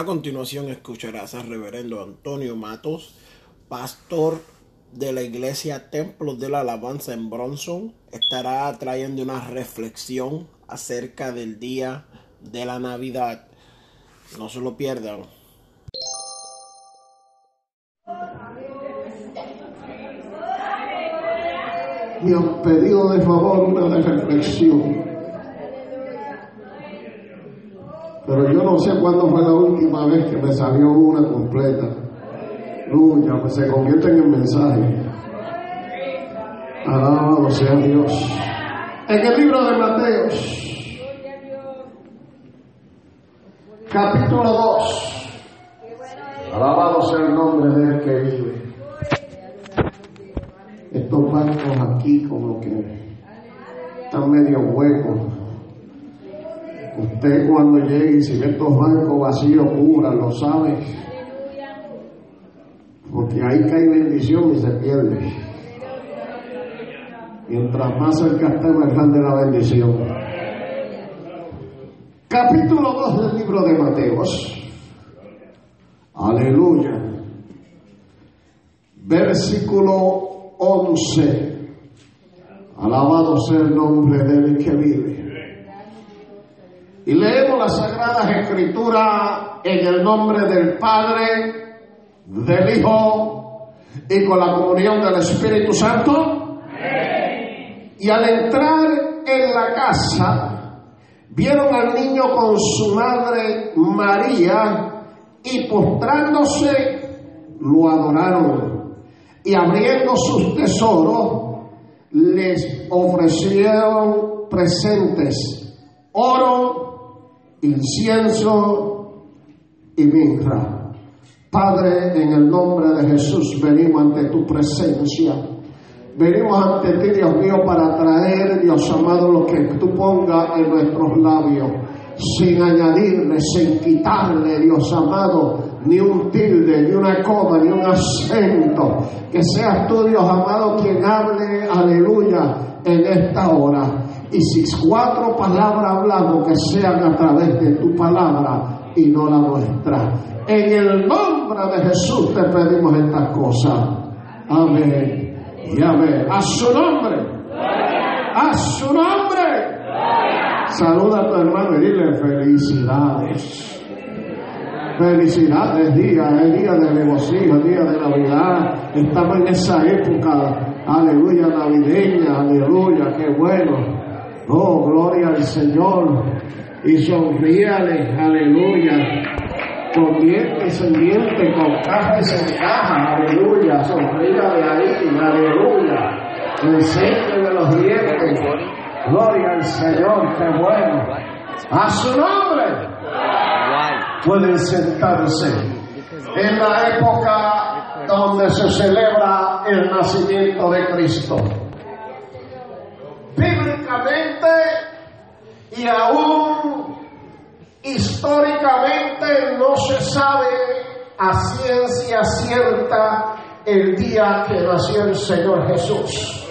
A continuación escucharás al reverendo Antonio Matos, pastor de la iglesia Templo de la Alabanza en Bronson. Estará trayendo una reflexión acerca del día de la Navidad. No se lo pierdan. Han pedido de favor una reflexión. Pero yo no sé cuándo fue la última vez que me salió una completa. Aleluya, pues se convierte en el mensaje. Alabado sea Dios. En el libro de Mateos, capítulo 2. Alabado sea el nombre de él que vive. Estos bancos aquí como que están medio huecos. Usted cuando llegue y si ve estos bancos vacíos, cubra, lo sabe. Porque ahí cae bendición y se pierde. Mientras más cerca esté, más grande la bendición. Capítulo 2 del libro de Mateos. Aleluya. Versículo 11. Alabado sea el nombre del que vive. Y leemos las Sagradas Escrituras en el nombre del Padre, del Hijo y con la comunión del Espíritu Santo. Y al entrar en la casa, vieron al niño con su madre María y postrándose lo adoraron. Y abriendo sus tesoros, les ofrecieron presentes, oro, incienso y mirra. Padre, en el nombre de Jesús venimos ante tu presencia. Venimos ante ti, Dios mío, para traer, Dios amado, lo que tú pongas en nuestros labios, sin añadirle, sin quitarle, Dios amado, ni un tilde, ni una coma, ni un acento. Que seas tú, Dios amado, quien hable, aleluya, en esta hora. Y si cuatro palabras hablamos, que sean a través de tu palabra y no la nuestra. En el nombre de Jesús te pedimos estas cosas. Amén. Y amén. A su nombre. A su nombre. Saluda a tu hermano y dile felicidades. Felicidades, día, es día de regocijo, día de Navidad. Estamos en esa época, aleluya, navideña, aleluya, qué bueno. Oh, gloria al Señor. Y sonríale, aleluya. Con dientes en dientes, con cajas en caja, aleluya. Sonríale ahí, aleluya. Enséñale los dientes. Gloria al Señor, qué bueno. A su nombre pueden sentarse. En la época donde se celebra el nacimiento de Cristo. Y aún históricamente no se sabe a ciencia cierta el día que nació el Señor Jesús.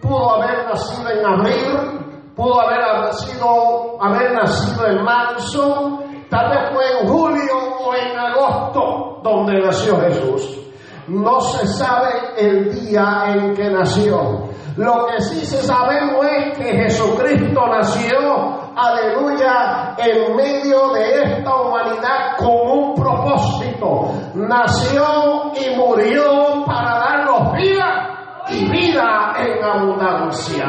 Pudo haber nacido en abril, pudo haber nacido, haber nacido en marzo, Tal vez fue en julio o en agosto donde nació Jesús. No se sabe el día en que nació. Lo que sí se sabemos es que Jesucristo nació, aleluya, en medio de esta humanidad con un propósito. Nació y murió para darnos vida y vida en abundancia.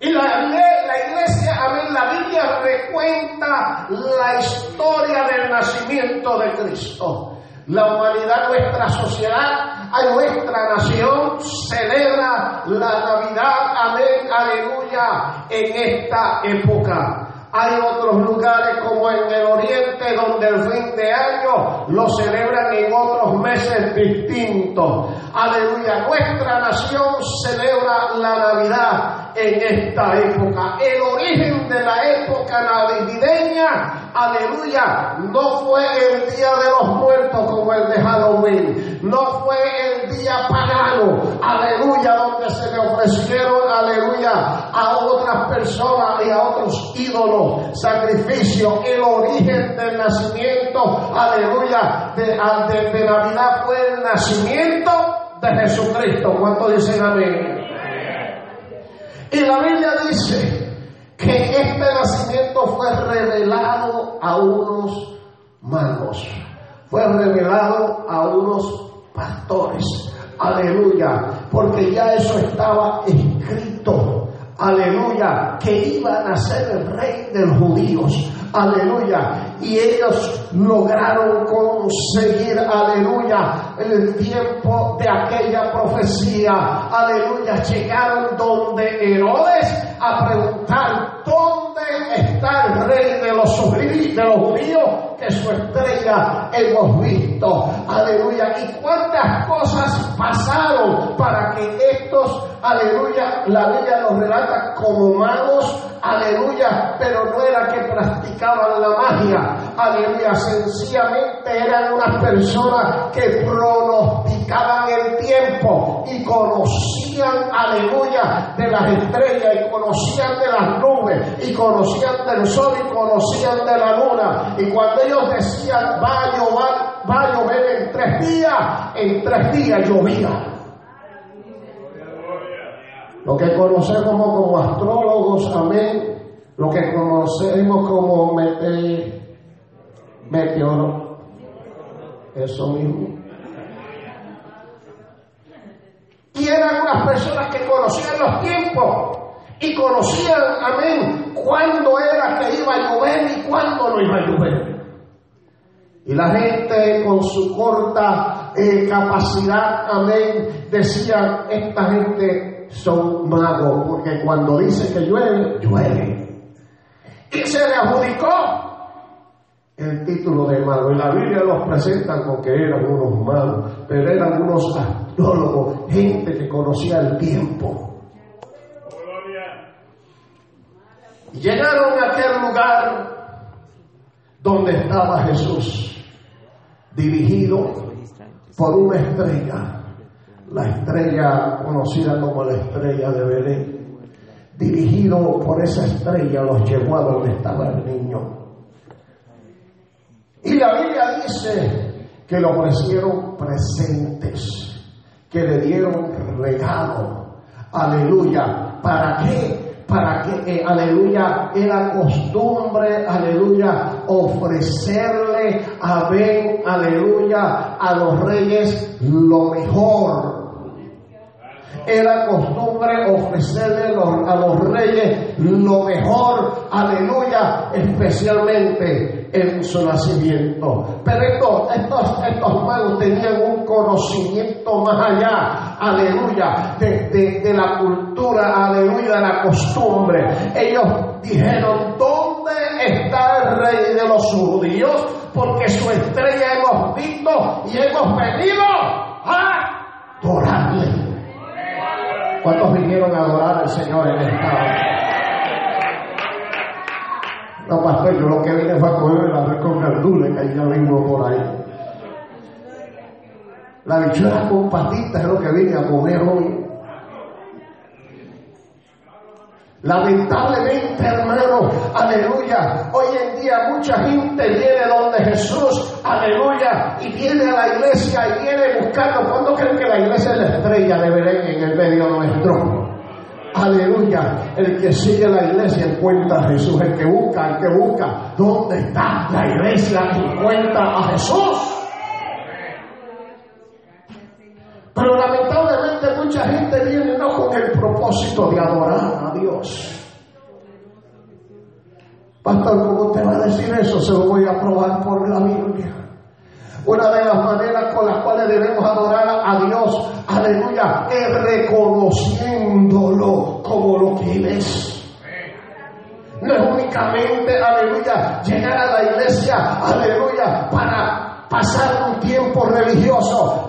Y la, la iglesia, amén, la Biblia recuenta la historia del nacimiento de Cristo. La humanidad, nuestra sociedad, a nuestra nación celebra la Navidad, amén, aleluya, en esta época. Hay otros lugares como en el oriente donde el fin de año lo celebran en otros meses distintos. Aleluya, nuestra nación celebra la Navidad en esta época. El origen de la época navideña, aleluya, no fue el día de los muertos como el de Halloween, no fue el día pagano, aleluya, donde se le ofrecieron, aleluya, a otras personas y a otros ídolos, sacrificio. El origen del nacimiento, aleluya, de, de, de Navidad fue el nacimiento de Jesucristo. ¿Cuánto dicen amén? Y la Biblia dice que este nacimiento fue revelado a unos magos, fue revelado a unos pastores. Aleluya, porque ya eso estaba escrito. Aleluya, que iban a ser el rey de los judíos. Aleluya. Y ellos lograron conseguir, aleluya, el tiempo de aquella profecía. Aleluya. Llegaron donde Herodes a preguntar dónde está el rey de los, de los judíos que su estrella hemos visto. Aleluya. Y cuántas cosas pasaron para que estos, aleluya, la Biblia nos relata como magos, aleluya, pero no era que practicaban la magia, aleluya, sencillamente eran unas personas que pronosticaban el tiempo y conocían, aleluya, de las estrellas y conocían de las nubes y conocían del sol y conocían de la luna. Y cuando ellos decían, va a llover, va a llover en tres días, en tres días llovía. Lo que conocemos como astrólogos, amén, lo que conocemos como mete, meteoro, eso mismo. Y eran unas personas que conocían los tiempos y conocían, amén, cuándo era que iba a llover y cuándo no iba a llover. Y la gente con su corta eh, capacidad, amén, decía, esta gente son magos, porque cuando dice que llueve, llueve. Y se le adjudicó el título de mago. Y la Biblia los presenta como que eran unos magos, pero eran unos gente que conocía el tiempo. Llegaron a aquel lugar donde estaba Jesús, dirigido por una estrella, la estrella conocida como la estrella de Belén. Dirigido por esa estrella los llevó a donde estaba el niño. Y la Biblia dice que le ofrecieron presentes, que le dieron regalo. Aleluya. ¿Para qué? para que, eh, aleluya, era costumbre, aleluya, ofrecerle a Ben, aleluya, a los reyes lo mejor. Era costumbre ofrecerle a los reyes lo mejor, aleluya, especialmente en su nacimiento. Pero estos, estos, estos magos tenían un conocimiento más allá, aleluya, de, de, de la cultura, aleluya, de la costumbre. Ellos dijeron, ¿dónde está el rey de los judíos? Porque su estrella hemos visto y hemos venido a adorarle. ¿Cuántos vinieron a adorar al Señor en esta hora? No, pastor, yo lo que vine fue a comer la red con verduras que ya vengo por ahí. La bichuela con patitas es lo que vine a comer hoy. Lamentablemente, hermano, aleluya, hoy en día mucha gente viene donde Jesús, aleluya, y viene a la iglesia y viene buscando. ¿Cuándo creen que la iglesia es la estrella de Belén en el medio nuestro? Aleluya, el que sigue la iglesia encuentra a Jesús, el que busca, el que busca, ¿dónde está la iglesia? Encuentra a Jesús. Pero lamentablemente gente viene no con el propósito de adorar a Dios. Pastor, ¿cómo te va a decir eso? Se lo voy a probar por la Biblia. Una de las maneras con las cuales debemos adorar a Dios, aleluya, es reconociéndolo como lo que es. No es únicamente, aleluya, llegar a la iglesia, aleluya, para pasar un tiempo religioso,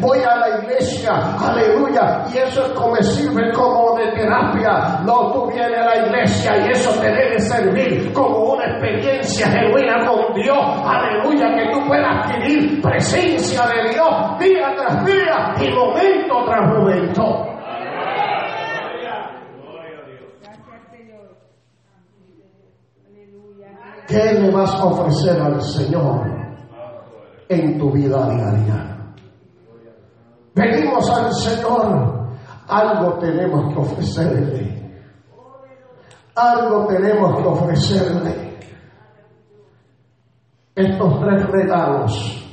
Voy a la iglesia, aleluya, y eso es como sirve como de terapia. No, tú vienes a la iglesia y eso te debe servir como una experiencia genuina con Dios, aleluya, que tú puedas adquirir presencia de Dios día tras día y momento tras momento. ¿Qué le vas a ofrecer al Señor en tu vida diaria? Venimos al Señor, algo tenemos que ofrecerle. Algo tenemos que ofrecerle. Estos tres regalos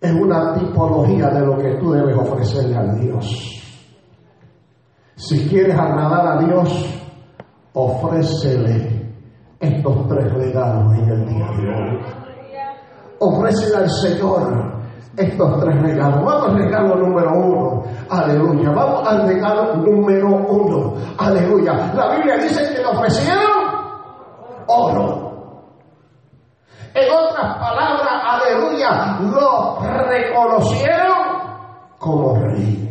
es una tipología de lo que tú debes ofrecerle a Dios. Si quieres agradar a Dios, ofrécele estos tres regalos en el día de hoy. Ofrecen al Señor estos tres regalos. Vamos al regalo número uno. Aleluya. Vamos al regalo número uno. Aleluya. La Biblia dice que le ofrecieron oro. En otras palabras, aleluya, lo reconocieron como rey.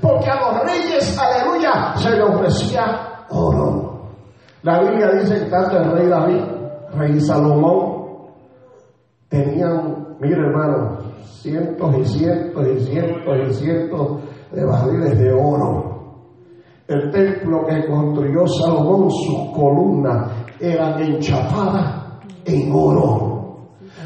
Porque a los reyes, aleluya, se le ofrecía oro. La Biblia dice que tanto el rey David, rey Salomón, tenían, mire hermano, cientos y cientos y cientos y cientos de barriles de oro. El templo que construyó Salomón, sus columnas eran enchapadas en oro.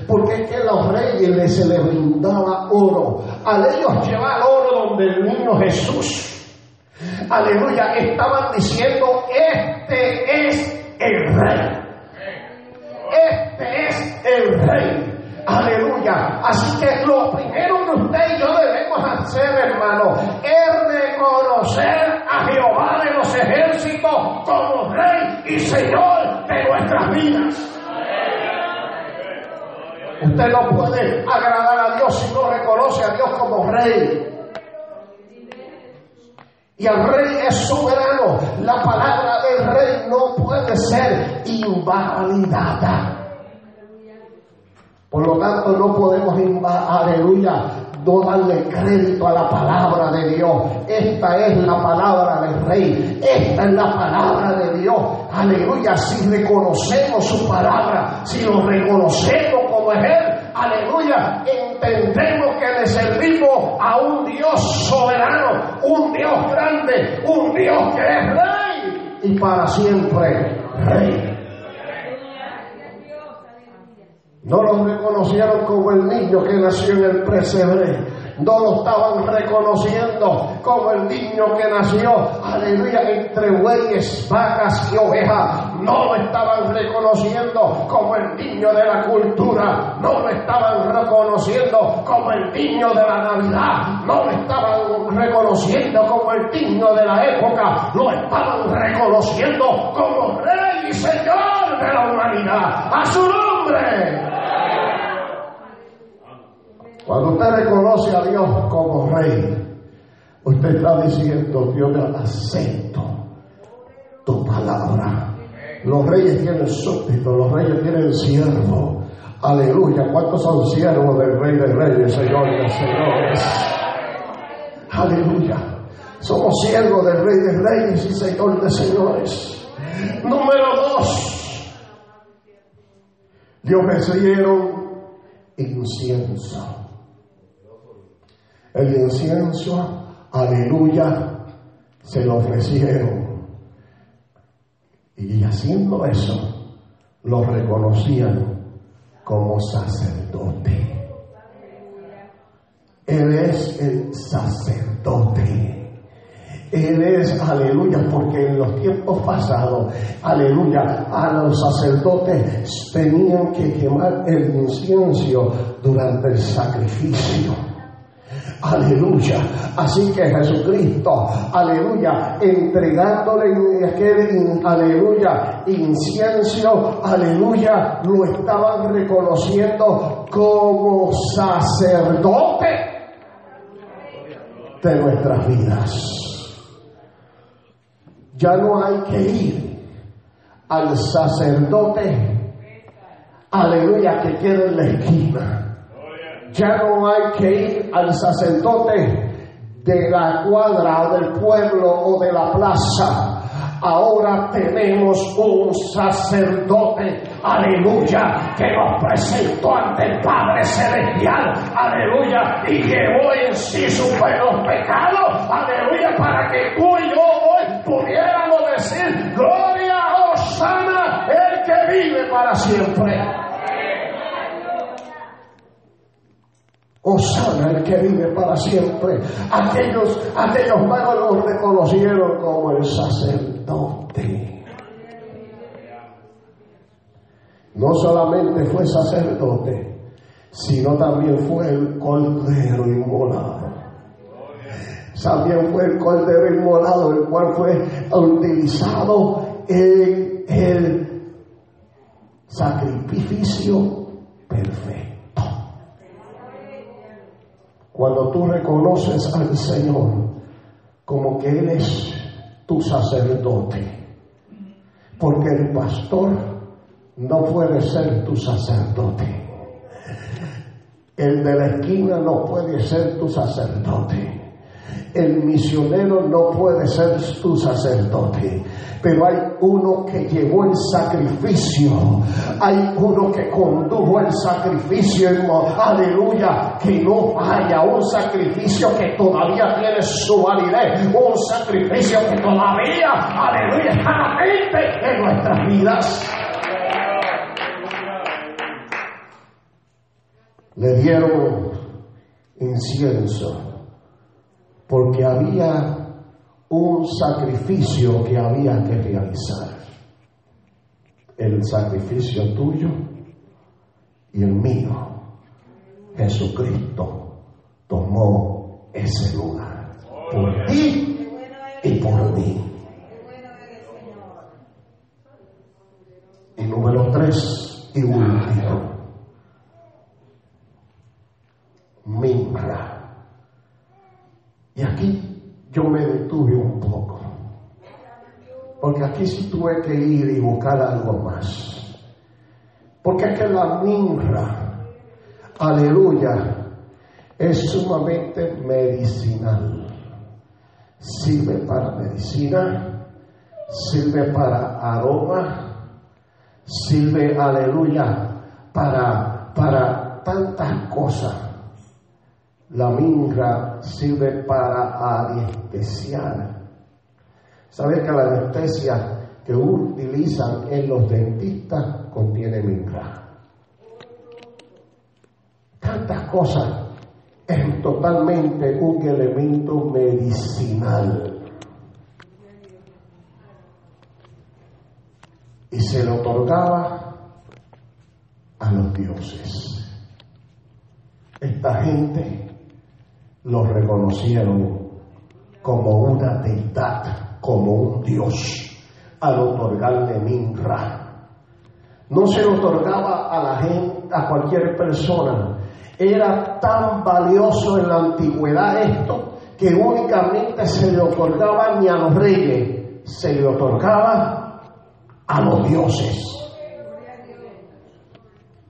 Porque es que a los reyes se les brindaba oro. Al ellos llevar oro donde el niño Jesús, aleluya, estaban diciendo, este es el rey. Este es el rey. Aleluya. Así que lo primero que usted y yo debemos hacer, hermano, es reconocer a Jehová de los ejércitos como rey y señor de nuestras vidas. Usted no puede agradar a Dios si no reconoce a Dios como rey. Y el rey es soberano. La palabra del rey no puede ser invalidada. Por lo tanto, no podemos, aleluya, no darle crédito a la palabra de Dios. Esta es la palabra del Rey. Esta es la palabra de Dios. Aleluya. Si reconocemos su palabra, si lo reconocemos como es Él, aleluya, entendemos que le servimos a un Dios soberano, un Dios grande, un Dios que es Rey y para siempre Rey. No lo reconocieron como el niño que nació en el presebre. No lo estaban reconociendo como el niño que nació, aleluya, entre bueyes, vacas y ovejas. No lo estaban reconociendo como el niño de la cultura. No lo estaban reconociendo como el niño de la Navidad. No lo estaban reconociendo como el niño de la época. Lo estaban reconociendo como Rey y Señor de la humanidad. A su nombre. Cuando usted reconoce a Dios como rey, usted está diciendo, Dios, me acepto tu palabra. Los reyes tienen súbditos, los reyes tienen siervos. Aleluya. ¿Cuántos son siervos del Rey de Reyes, Señor de Señores? Aleluya. Somos siervos del Rey de Reyes y Señor de Señores. Número dos. Le ofrecieron incienso. El incienso, aleluya, se lo ofrecieron. Y haciendo eso, lo reconocían como sacerdote. Él es el sacerdote. Él es, aleluya, porque en los tiempos pasados, aleluya, a los sacerdotes tenían que quemar el incienso durante el sacrificio. Aleluya. Así que Jesucristo, aleluya, entregándole aquel, aleluya, incienso, aleluya, lo estaban reconociendo como sacerdote de nuestras vidas. Ya no hay que ir al sacerdote, aleluya, que queda en la esquina. Ya no hay que ir al sacerdote de la cuadra o del pueblo o de la plaza. Ahora tenemos un sacerdote, aleluya, que nos presentó ante el Padre Celestial, aleluya, y llevó en sí sus buenos pecados, aleluya, para que tú y yo hoy pudiéramos decir, gloria, sana el que vive para siempre. Osana el que vive para siempre. Aquellos, aquellos magos lo reconocieron como el sacerdote. No solamente fue sacerdote, sino también fue el cordero inmolado. También fue el cordero inmolado, el cual fue utilizado en el sacrificio perfecto. Cuando tú reconoces al Señor como que Él es tu sacerdote, porque el pastor no puede ser tu sacerdote. El de la esquina no puede ser tu sacerdote. El misionero no puede ser tu sacerdote, pero hay uno que llevó el sacrificio, hay uno que condujo el sacrificio, aleluya, que no haya un sacrificio que todavía tiene su validez, un sacrificio que todavía, aleluya, está en nuestras vidas. Le dieron incienso porque había un sacrificio que había que realizar. El sacrificio tuyo y el mío. Jesucristo tomó ese lugar por ti y por mí. Y número tres y último. Minra. Y aquí yo me detuve un poco. Porque aquí sí tuve que ir y buscar algo más. Porque es que la minra, aleluya, es sumamente medicinal. Sirve para medicina, sirve para aroma, sirve, aleluya, para, para tantas cosas. La minra sirve para anestesiar. ¿Sabe que la anestesia que utilizan en los dentistas contiene minra? Tantas cosas. Es totalmente un elemento medicinal. Y se le otorgaba a los dioses. Esta gente lo reconocieron como una deidad, como un dios, al otorgarle Minra. No se le otorgaba a la gente, a cualquier persona. Era tan valioso en la antigüedad esto que únicamente se le otorgaba ni a los reyes, se le otorgaba a los dioses.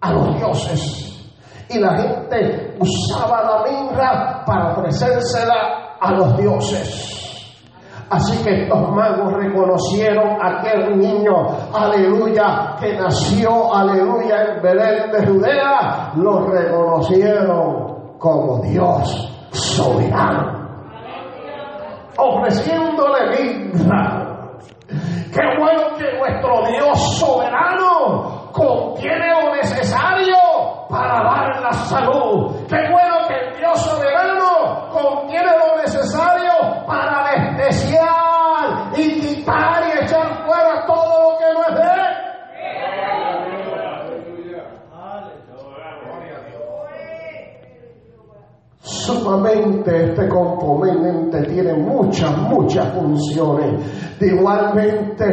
A los dioses y la gente usaba la minra para ofrecérsela a los dioses. Así que estos magos reconocieron a aquel niño, aleluya, que nació, aleluya, en Belén de Judea, lo reconocieron como Dios soberano. Ofreciéndole minra. Qué bueno que nuestro Dios soberano contiene lo necesario para dar la salud. Qué bueno que el Dios soberano contiene lo necesario para anestesiar y quitar y echar fuera todo lo que no es de él. Sumamente este componente tiene muchas, muchas funciones. Igualmente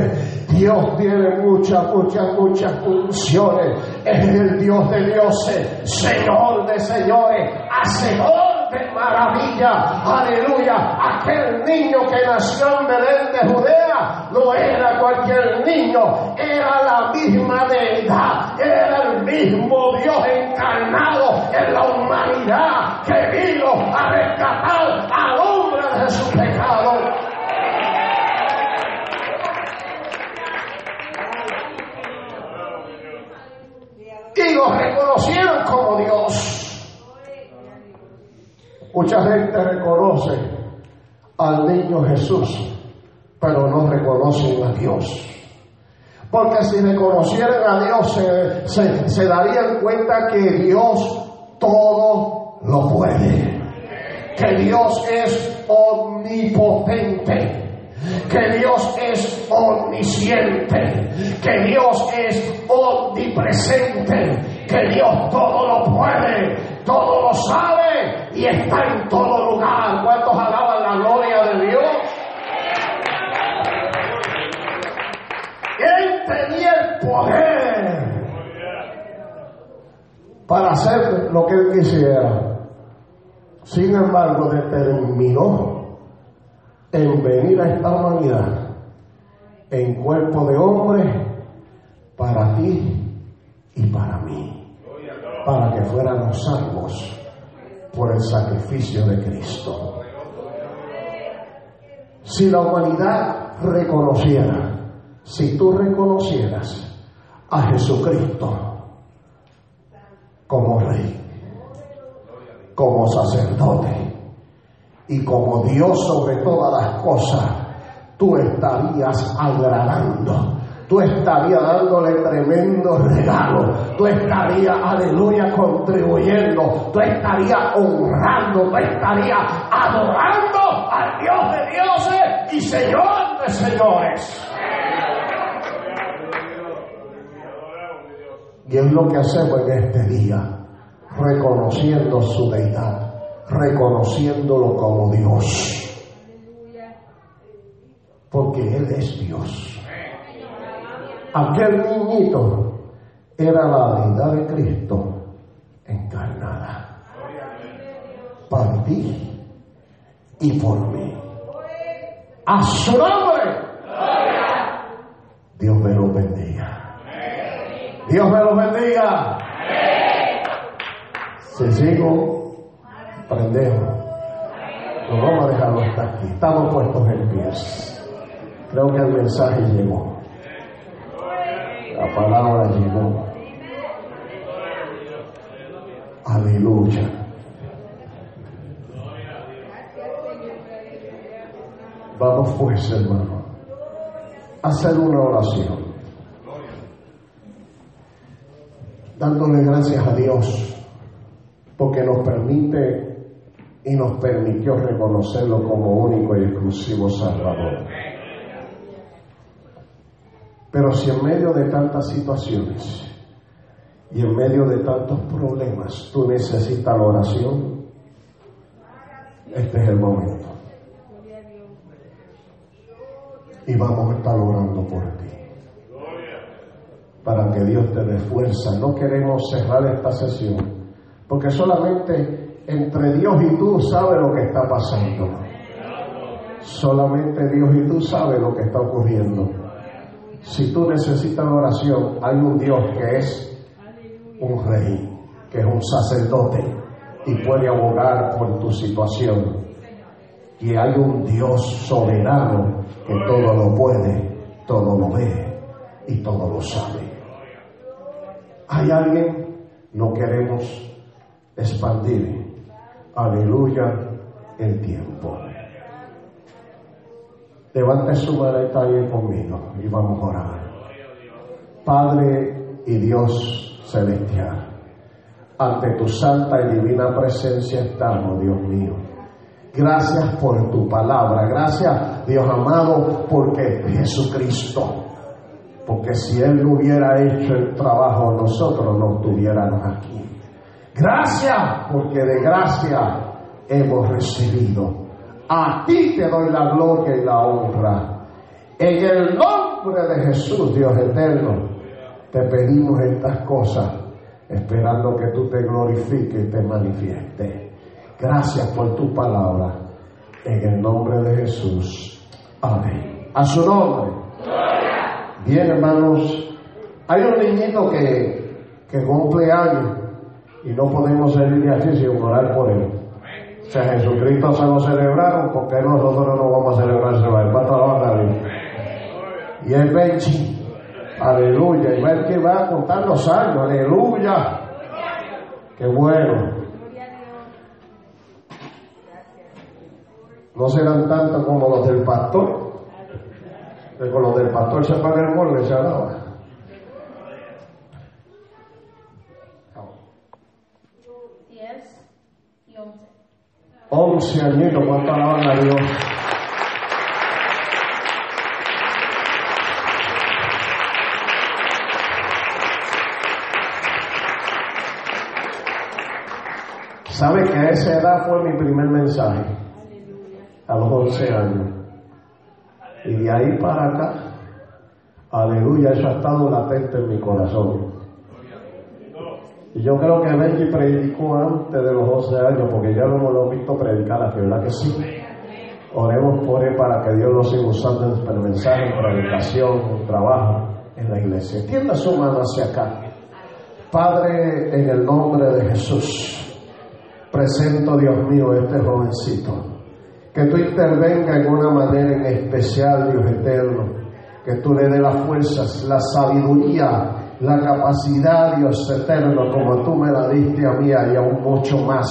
Dios tiene muchas, muchas, muchas funciones. Es el Dios de dioses, Señor de señores, Hacedor de maravilla. Aleluya. Aquel niño que nació en Belén de Judea no era cualquier niño, era la misma deidad, era el mismo Dios encarnado en la humanidad que vino a rescatar al hombre de su pecado. y lo reconocieron como Dios. Mucha gente reconoce al niño Jesús, pero no reconocen a Dios. Porque si reconocieran a Dios, se, se darían cuenta que Dios todo lo puede. Que Dios es omnipotente que Dios es omnisciente, que Dios es omnipresente, que Dios todo lo puede, todo lo sabe y está en todo lugar. ¿Cuántos alaban la gloria de Dios? Él tenía el poder para hacer lo que él quisiera. Sin embargo, determinó en venir a esta humanidad en cuerpo de hombre para ti y para mí, para que fuéramos salvos por el sacrificio de Cristo. Si la humanidad reconociera, si tú reconocieras a Jesucristo como rey, como sacerdote, y como Dios sobre todas las cosas, tú estarías agradando. Tú estarías dándole tremendo regalo. Tú estarías, aleluya, contribuyendo. Tú estarías honrando. Tú estarías adorando al Dios de dioses y Señor de señores. Y es lo que hacemos en este día, reconociendo su deidad reconociéndolo como Dios. Porque Él es Dios. Aquel niñito era la deidad de Cristo encarnada. Para ti y por mí. A su nombre. Dios me lo bendiga. Dios me lo bendiga. Se sigo prendemos. No vamos a dejarlo hasta aquí. Estamos puestos en pies. Creo que el mensaje llegó. La palabra llegó. Aleluya. Vamos pues, hermano, a hacer una oración. Dándole gracias a Dios porque nos permite y nos permitió reconocerlo como único y exclusivo Salvador. Pero si en medio de tantas situaciones y en medio de tantos problemas tú necesitas la oración, este es el momento. Y vamos a estar orando por ti. Para que Dios te dé fuerza. No queremos cerrar esta sesión. Porque solamente entre Dios y tú sabes lo que está pasando. Solamente Dios y tú sabes lo que está ocurriendo. Si tú necesitas oración, hay un Dios que es un rey, que es un sacerdote y puede abogar por tu situación. Y hay un Dios soberano que todo lo puede, todo lo ve y todo lo sabe. Hay alguien, no queremos expandir aleluya, el tiempo. Levante su mano y conmigo y vamos a orar. Padre y Dios celestial, ante tu santa y divina presencia estamos, Dios mío. Gracias por tu palabra, gracias Dios amado, porque Jesucristo, porque si Él no hubiera hecho el trabajo, nosotros no estuviéramos aquí. Gracias, porque de gracia hemos recibido. A ti te doy la gloria y la honra. En el nombre de Jesús, Dios eterno, te pedimos estas cosas, esperando que tú te glorifiques y te manifiestes. Gracias por tu palabra. En el nombre de Jesús. Amén. A su nombre. Bien, hermanos. Hay un niñito que, que cumple años y no podemos salir de aquí sin orar por él. O sea, Jesucristo se lo celebraron, porque nosotros no vamos a celebrárselo a él? ¿Cuánto la Y es Benchi. Aleluya. Y ver que va a contar los años. Aleluya. Qué bueno. No serán tantos como los del pastor. Que con los del pastor se paga el molde, se alaba. 11 añitos, ¿cuánto alaban a Dios? ¿Sabe que a esa edad fue mi primer mensaje? A los 11 años. Y de ahí para acá, aleluya, eso ha estado latente en mi corazón. Y yo creo que Benji predicó antes de los 12 años, porque ya lo hemos visto predicar aquí, ¿verdad que sí? Oremos por él para que Dios lo siga usando en mensaje, en predicación, en trabajo en la iglesia. Tienda su mano hacia acá. Padre, en el nombre de Jesús, presento, Dios mío, este jovencito. Que tú intervenga en una manera en especial, Dios eterno. Que tú le dé las fuerzas, la sabiduría, la capacidad, Dios eterno, como tú me la diste a mí y aún mucho más,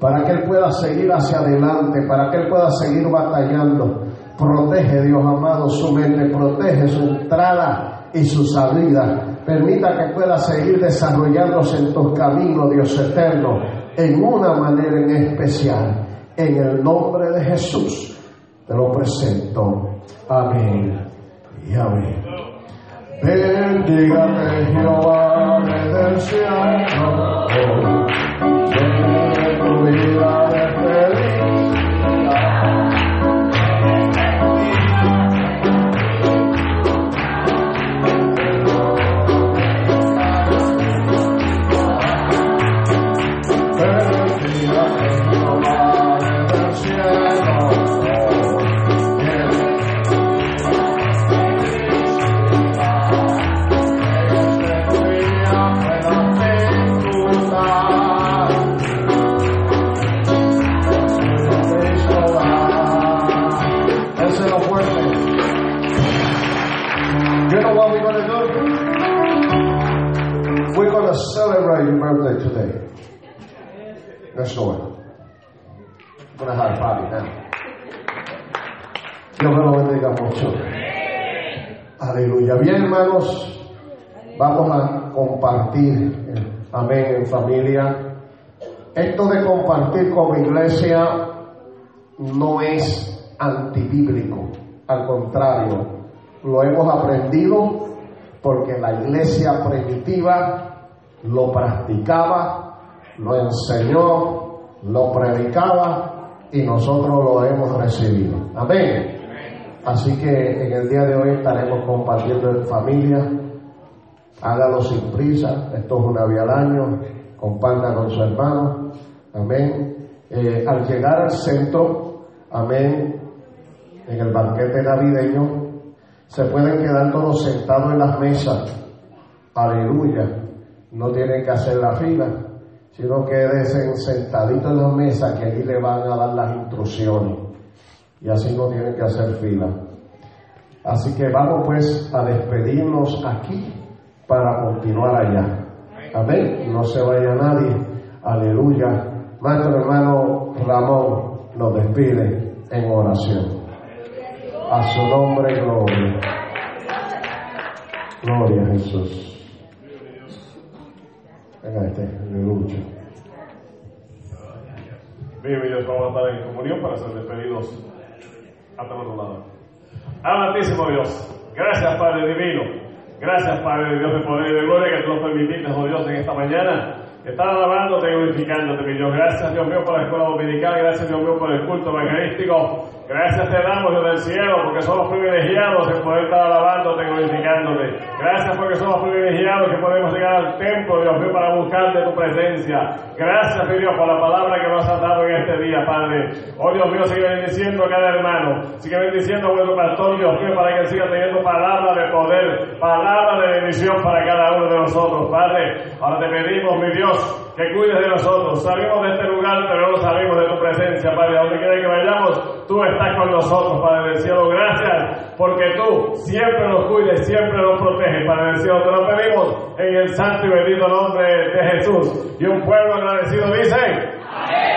para que Él pueda seguir hacia adelante, para que Él pueda seguir batallando. Protege, Dios amado, su mente, protege su entrada y su salida. Permita que pueda seguir desarrollándose en tus caminos, Dios eterno, en una manera en especial. En el nombre de Jesús te lo presento. Amén y amén. Bendígame Jehová desde el cielo, Do it. I'm going to have a party now. Dios me lo bendiga mucho. Aleluya. Bien, hermanos, vamos a compartir. Amén, en familia. Esto de compartir como iglesia no es antibíblico. Al contrario, lo hemos aprendido porque la iglesia primitiva lo practicaba, lo enseñó, lo predicaba y nosotros lo hemos recibido. Amén. Así que en el día de hoy estaremos compartiendo en familia. Hágalo sin prisa, esto es una vía al año, comparta con su hermano. Amén. Eh, al llegar al centro, amén, en el banquete navideño, se pueden quedar todos sentados en las mesas. Aleluya no tienen que hacer la fila, sino que desen sentaditos en la mesa que ahí le van a dar las instrucciones. Y así no tienen que hacer fila. Así que vamos pues a despedirnos aquí para continuar allá. Amén. No se vaya nadie. Aleluya. Nuestro hermano Ramón nos despide en oración. A su nombre, gloria. Gloria a Jesús. Este, aleluya. Bien, Dios, vamos a estar en comunión para ser despedidos a todos lado. Amantísimo Dios, gracias Padre Divino, gracias Padre Dios de poder y de gloria que tú nos permitiste, oh Dios, en esta mañana Estar alabándote y glorificándote, mi Dios. Gracias, Dios mío, por la escuela dominical. Gracias, Dios mío, por el culto evangelístico. Gracias te damos, Dios del cielo, porque somos privilegiados en poder estar alabándote y glorificándote. Gracias porque somos privilegiados que podemos llegar al templo, Dios mío, para buscar de tu presencia. Gracias, mi Dios, por la palabra que nos has dado en este día, Padre. Oh, Dios mío, sigue bendiciendo a cada hermano. Sigue bendiciendo a nuestro pastor, Dios mío, para que siga teniendo palabra de poder, palabra de bendición para cada uno de nosotros, Padre. Ahora te pedimos, mi Dios, que cuides de nosotros. Salimos de este lugar, pero no salimos de tu presencia, Padre. Donde quiera que vayamos, tú estás con nosotros, Padre del cielo. Gracias, porque tú siempre nos cuides, siempre nos proteges, Padre del cielo. Te lo pedimos en el santo y bendito nombre de Jesús. Y un pueblo agradecido dice.